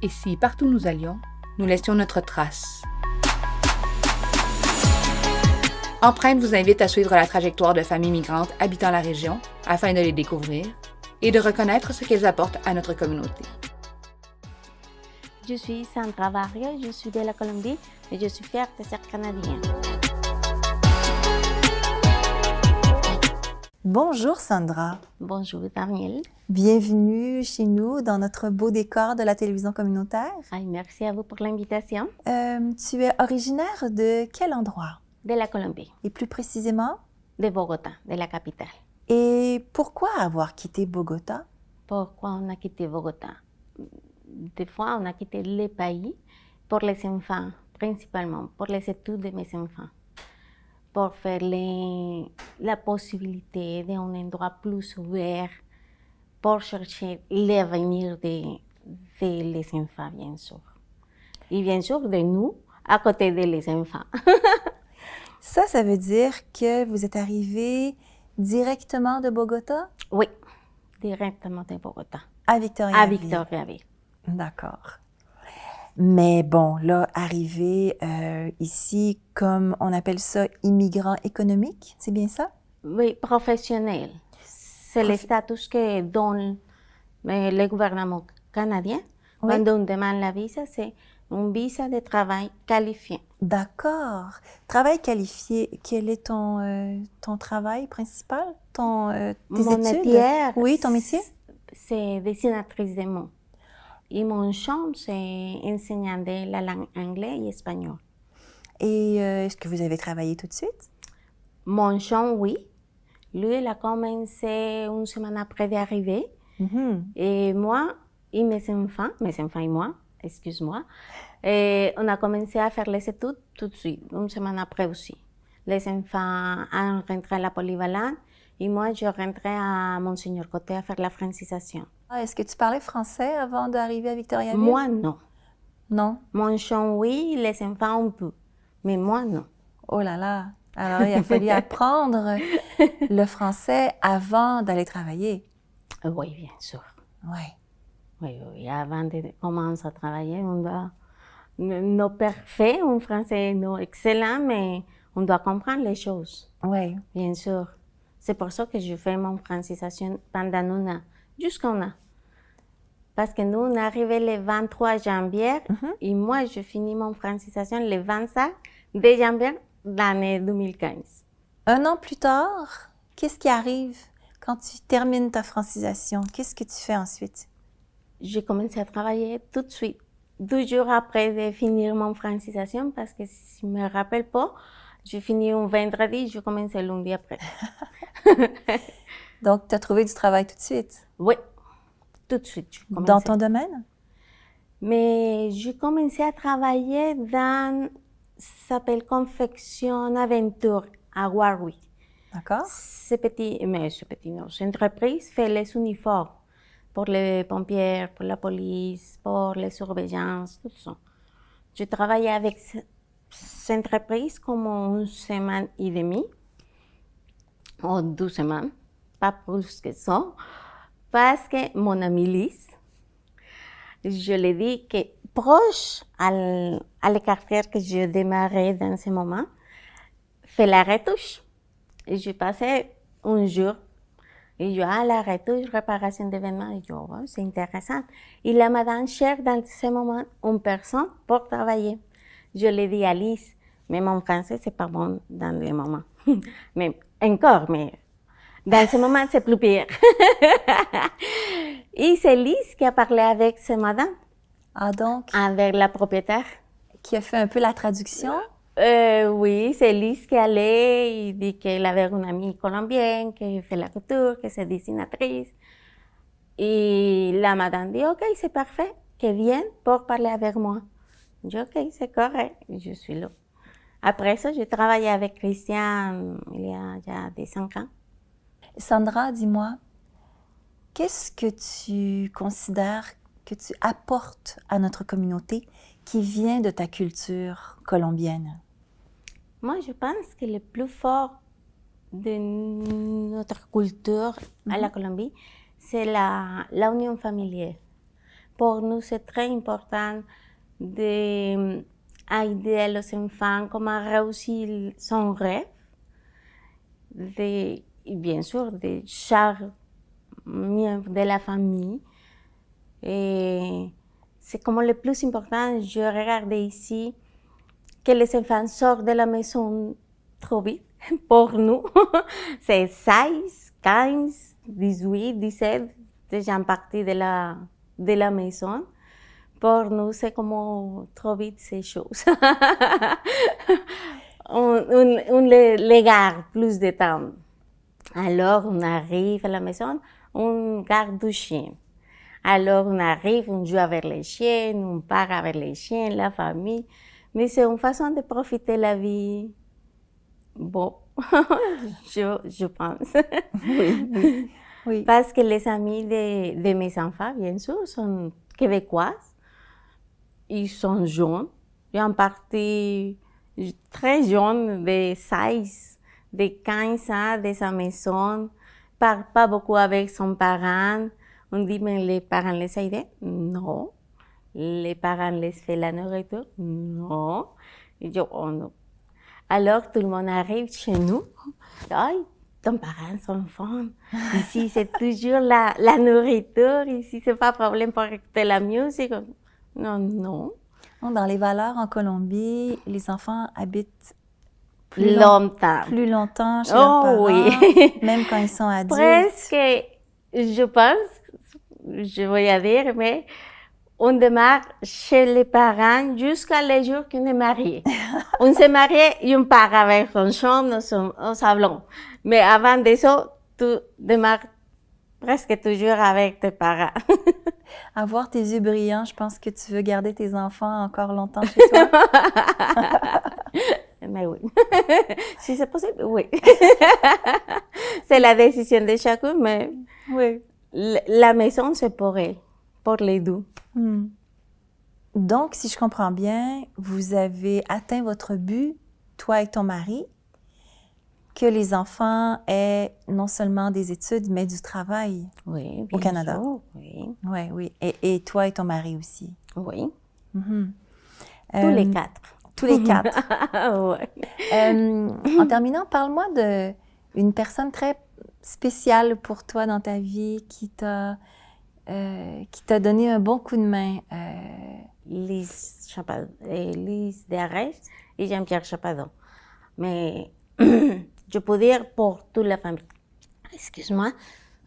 Et si, partout nous allions, nous laissions notre trace Empreinte vous invite à suivre la trajectoire de familles migrantes habitant la région afin de les découvrir et de reconnaître ce qu'elles apportent à notre communauté. Je suis Sandra Barrio, je suis de la Colombie et je suis fière de ser canadienne. Bonjour Sandra. Bonjour Daniel. Bienvenue chez nous dans notre beau décor de la télévision communautaire. Merci à vous pour l'invitation. Euh, tu es originaire de quel endroit? De la Colombie, Et plus précisément? de Bogotá, de la capitale. Et pourquoi avoir quitté Bogota? Pourquoi on a quitté Bogotá? Des fois, on a quitté le pays pour les enfants, principalement pour les études de mes enfants, pour faire les- la possibilité d'un endroit plus ouvert, pour chercher l'avenir de, de les enfants, bien sûr. Et bien sûr, de nous, à côté de les enfants. Ça, ça veut dire que vous êtes arrivé directement de Bogota? Oui, directement de Bogotá, à Victoria. à Victoriaville. D'accord. Mais bon, là, arrivé euh, ici, comme on appelle ça, immigrant économique, c'est bien ça? Oui, professionnel. C'est le statut que donne le gouvernement canadien. Oui. Quand on demande la visa, c'est un visa de travail qualifié. D'accord. Travail qualifié, quel est ton, euh, ton travail principal? Ton, euh, tes Mon études? métier, Oui, ton métier? C'est dessinatrice de mots. Et mon champ, c'est enseignant de la langue anglaise et espagnol. Et euh, est-ce que vous avez travaillé tout de suite? Mon champ, oui. Lui, il a commencé une semaine après d'arriver. Mhm. Et moi et mes enfants, mes enfants et moi, excuse-moi, on a commencé à faire les études tout de suite, une semaine après aussi. Les enfants ont rentré à la polyvalente et moi, je rentrais à Monseigneur Côté à faire la francisation. Ah, est-ce que tu parlais français avant d'arriver à Victoriaville? Moi, non. Non? Mon chant, oui, les enfants, un peu. Mais moi, non. Oh là là. Alors, il a fallu apprendre le français avant d'aller travailler. Oui, bien sûr. Oui. Oui, oui, avant de commencer à travailler, on doit, non parfait, en français, non excellent, mais on doit comprendre les choses. Oui. Bien sûr. C'est pour ça que je fais mon francisation pendant un an, jusqu'un an. Parce que nous, on est arrivé le 23 janvier et moi, je finis mon francisation le 25 de janvier de l'année 2015. Un an plus tard, qu'est-ce qui arrive quand tu termines ta francisation? Qu'est-ce que tu fais ensuite? J'ai commencé à travailler tout de suite, deux jours après de finir mon francisation, parce que si je me rappelle pas, je finis un vendredi, je commence le lundi après. Donc, tu as trouvé du travail tout de suite? Oui, tout de suite. Dans ton domaine? Mais j'ai commencé à travailler dans, ça s'appelle Confection Aventure à Warwick. D'accord? Ce petit, mais ce petit, non, cette entreprise fait les uniformes pour les pompiers, pour la police, pour les surveillances, tout ça. Je travaillais avec cette entreprise comme une semaine et demie, ou deux semaines, pas plus que ça, parce que mon amie Lise, je lui ai dit que proche à, l- à le quartier que je démarrais dans ce moment, fait la retouche. Et je passais un jour, et je ah, la retouche, réparation d'événements, et je oh, c'est intéressant. Et la madame cherche dans ce moment une personne pour travailler. Je lui dis à Lise, mais mon français, c'est pas bon dans les moments. mais encore, mais dans ce moment, c'est plus pire. et c'est Lise qui a parlé avec ce madame, Ah, donc, avec la propriétaire. qui a fait un peu la traduction? Euh, oui, c'est Lise qui allait, il dit qu'elle avait une amie colombienne qui fait la couture, que c'est dessinatrice. Et la madame dit, OK, c'est parfait, qu'elle vienne pour parler avec moi. Je dis, OK, c'est correct, je suis là. Après ça, j'ai travaillé avec Christian il y a déjà des cinq ans. Sandra, dis-moi, qu'est-ce que tu considères que tu apportes à notre communauté qui vient de ta culture colombienne? Moi, je pense que le plus fort de notre culture à la Colombie, c'est la, la union familiale. pour nous, c'est très important d'aider les enfants comment réussir son rêve, de, bien sûr, de chaque membre de la famille. Et c'est comme le plus important, je regarde ici que les enfants sortent de la maison trop vite pour nous. c'est 16, 15, 18, 17 déjà partie de la, de la maison. Pour nous, c'est comme trop vite ces choses. on, on, les, les garde plus de temps. Alors, on arrive à la maison, on garde du chien. Alors, on arrive, on joue avec les chiens, on part avec les chiens, la famille. Mais c'est une façon de profiter la vie. Bon, je, je pense. oui. Parce que les amis de, de, mes enfants, bien sûr, sont québécois. Ils sont jeunes. Y a une partie très jeune, de 16, de 15 ans, de sa maison. Parle pas beaucoup avec son parent. On dit, mais les parents les aident? Non. Les parents les font la nourriture? Non. Et je, oh non. Alors, tout le monde arrive chez nous. Ay, ton parent, son enfant. Ici, c'est toujours la, la nourriture. Ici, c'est pas problème pour écouter la musique. Non, non. Dans les valeurs en Colombie, les enfants habitent plus longtemps. plus longtemps chez oh, leurs parents, oui. même quand ils sont adultes. Presque, je pense, je vais dire, mais on démarre chez les parents jusqu'à les jours qu'on est marié. on s'est marié et on part avec son chambre, son salon. Mais avant de ça, tu démarres presque toujours avec tes parents. Avoir tes yeux brillants, je pense que tu veux garder tes enfants encore longtemps chez toi. Mais oui. si c'est possible, oui. c'est la décision de chacun, mais oui. la maison, c'est pour elle, pour les deux. Hmm. Donc, si je comprends bien, vous avez atteint votre but, toi et ton mari, que les enfants aient non seulement des études, mais du travail oui, au Canada. Sûr, oui. Ouais, oui. Et, et, toi et ton mari aussi. Oui. Mm-hmm. Tous euh, les quatre. Tous les quatre. ouais. euh, en terminant, parle-moi de une personne très spéciale pour toi dans ta vie qui t'a euh, qui t'a donné un bon coup de main. Euh... Lise Chapadon, Lise et Jean-Pierre Chapadon. Mais je peux dire pour toute la famille, excuse-moi,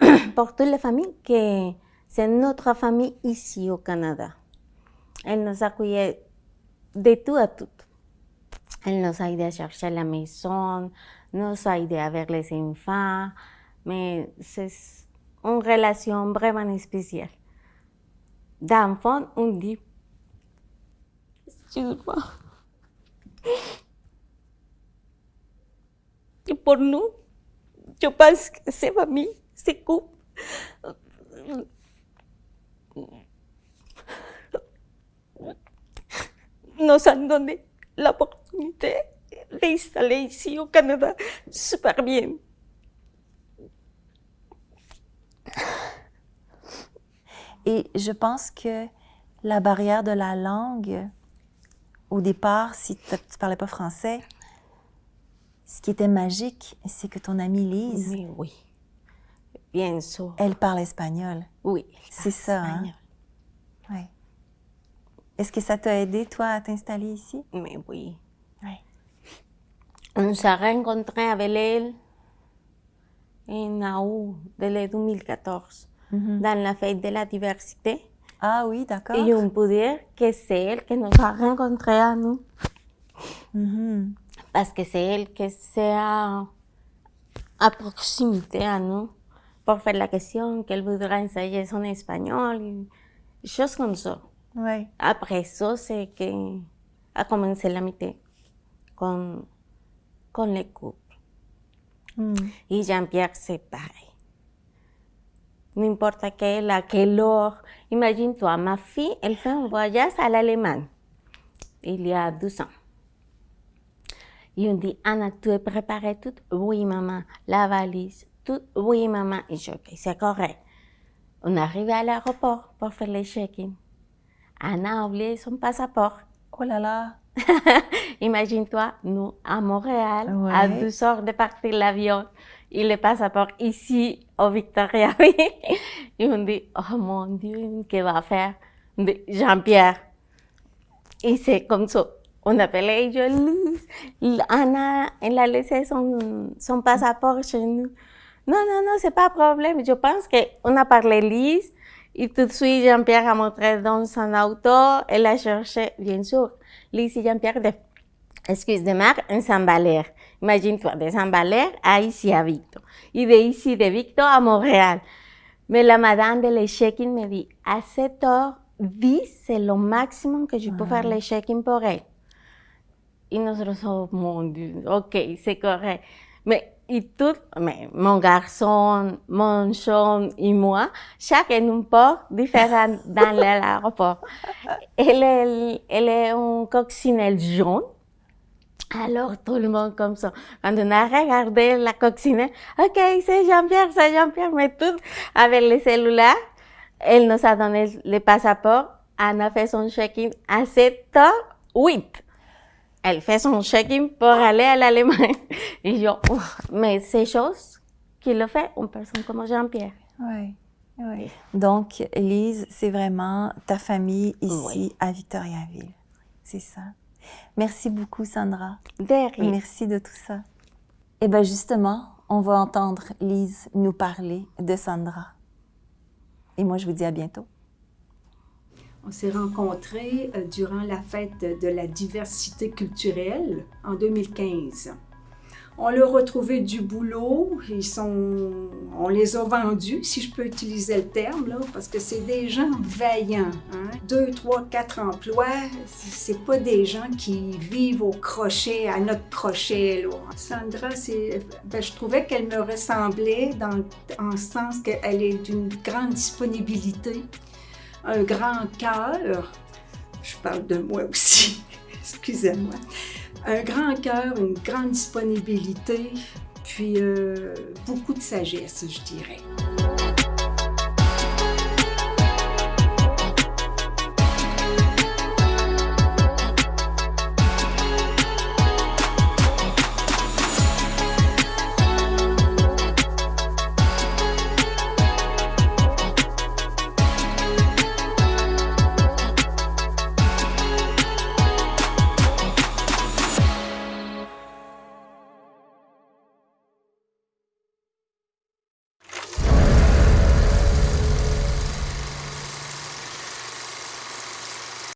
pour toute la famille que c'est notre famille ici au Canada. Elle nous a accueillis de tout à tout. Elle nous a aidé à chercher la maison, nous a aidé avec les enfants, mais c'est une relation vraiment spéciale. D'enfant, on dit, excuse-moi. Et pour nous, je pense que ces familles, ces couples, nous ont donné l'opportunité d'installer ici au Canada super bien. Et je pense que la barrière de la langue, au départ, si tu ne parlais pas français, ce qui était magique, c'est que ton amie Lise. Oui, oui. Bien sûr. Elle parle espagnol. Oui. C'est ça, hein? Oui. Est-ce que ça t'a aidé, toi, à t'installer ici? Mais oui. Oui. On s'est rencontrés avec elle en août de 2014, mm -hmm. dans la fête de la diversité. Ah oui, d'accord. Et on peut dire que c'est elle qui nous a rencontrés à nous. Mm -hmm. Parce que c'est elle qui s'est à, proximité à nous pour faire la question qu'elle voudrait enseigner son espagnol, choses comme ça. Ouais. Après ça, c'est que a commencé l'amitié con, con les couples. Mm. Et Jean-Pierre, c'est pareil. N'importe quelle, à quelle heure. Imagine-toi, ma fille, elle fait un voyage à l'Allemagne il y a 12 ans. Et on dit, Anna, tu es préparée tout? Oui, maman. La valise, tout? Oui, maman. Et je, ok, c'est correct. On arrive à l'aéroport pour faire les check-in. Anna a oublié son passeport. Oh là là. Imagine-toi, nous, à Montréal, Ouais. à 12 heures de partir l'avion, et le passeport ici, au Victoria. et on dit, oh mon Dieu, qu'est-ce va faire? On dit, Jean-Pierre. Et c'est comme ça. On appelait yo, Lise. Anna, elle a laissé son, son passeport chez nous. Non, non, non, c'est pas un problème. Je pense qu'on a parlé Lise. Et tout de suite, Jean-Pierre a montré dans son auto. Elle a cherché, bien sûr, Lise et Jean-Pierre, de, excuse de marque, un Saint-Valère. Imagine-toi, de Saint-Valère à ici à Victo. Et de ici, de Victo à Montréal. Mais la madame de les check-in me dit, à 7h10, c'est le maximum que je peux faire les check-in pour elle. Et nosotros, oh mon Dieu, ok, c'est correct. Mais, et tout, mais mon garçon, mon chum et moi, chacun un port différent dans l'aéroport. Elle est, elle est un coccinelle jaune. Alors, tout le monde comme ça. Quand on a regardé la coccinelle, ok, c'est Jean-Pierre, c'est Jean-Pierre, mais tout avec les cellulaires. Elle nous a donné le passeport. Anna fait son check-in à 7h08 elle fait son check-in pour aller à l'Allemagne. Et je, ouf, mais ces choses qu'il le fait une personne comme Jean-Pierre. Oui. oui. Donc, Lise, c'est vraiment ta famille ici Oui. à Victoriaville. C'est ça. Merci beaucoup, Sandra. Derrière. Merci de tout ça. Et bien, justement, on va entendre Lise nous parler de Sandra. Et moi, je vous dis à bientôt. On s'est rencontrés euh, durant la fête de, la diversité culturelle en 2015. On leur a retrouvé du boulot, ils sont, on les a vendus, si je peux utiliser le terme, là, parce que c'est des gens vaillants. Hein? Deux, trois, quatre emplois, c'est pas des gens qui vivent au crochet, à notre crochet. Sandra, ben, je trouvais qu'elle me ressemblait dans, en ce sens qu'elle est d'une grande disponibilité un grand cœur. Je parle de moi aussi, excusez-moi. Un grand cœur, une grande disponibilité, puis euh, beaucoup de sagesse, je dirais.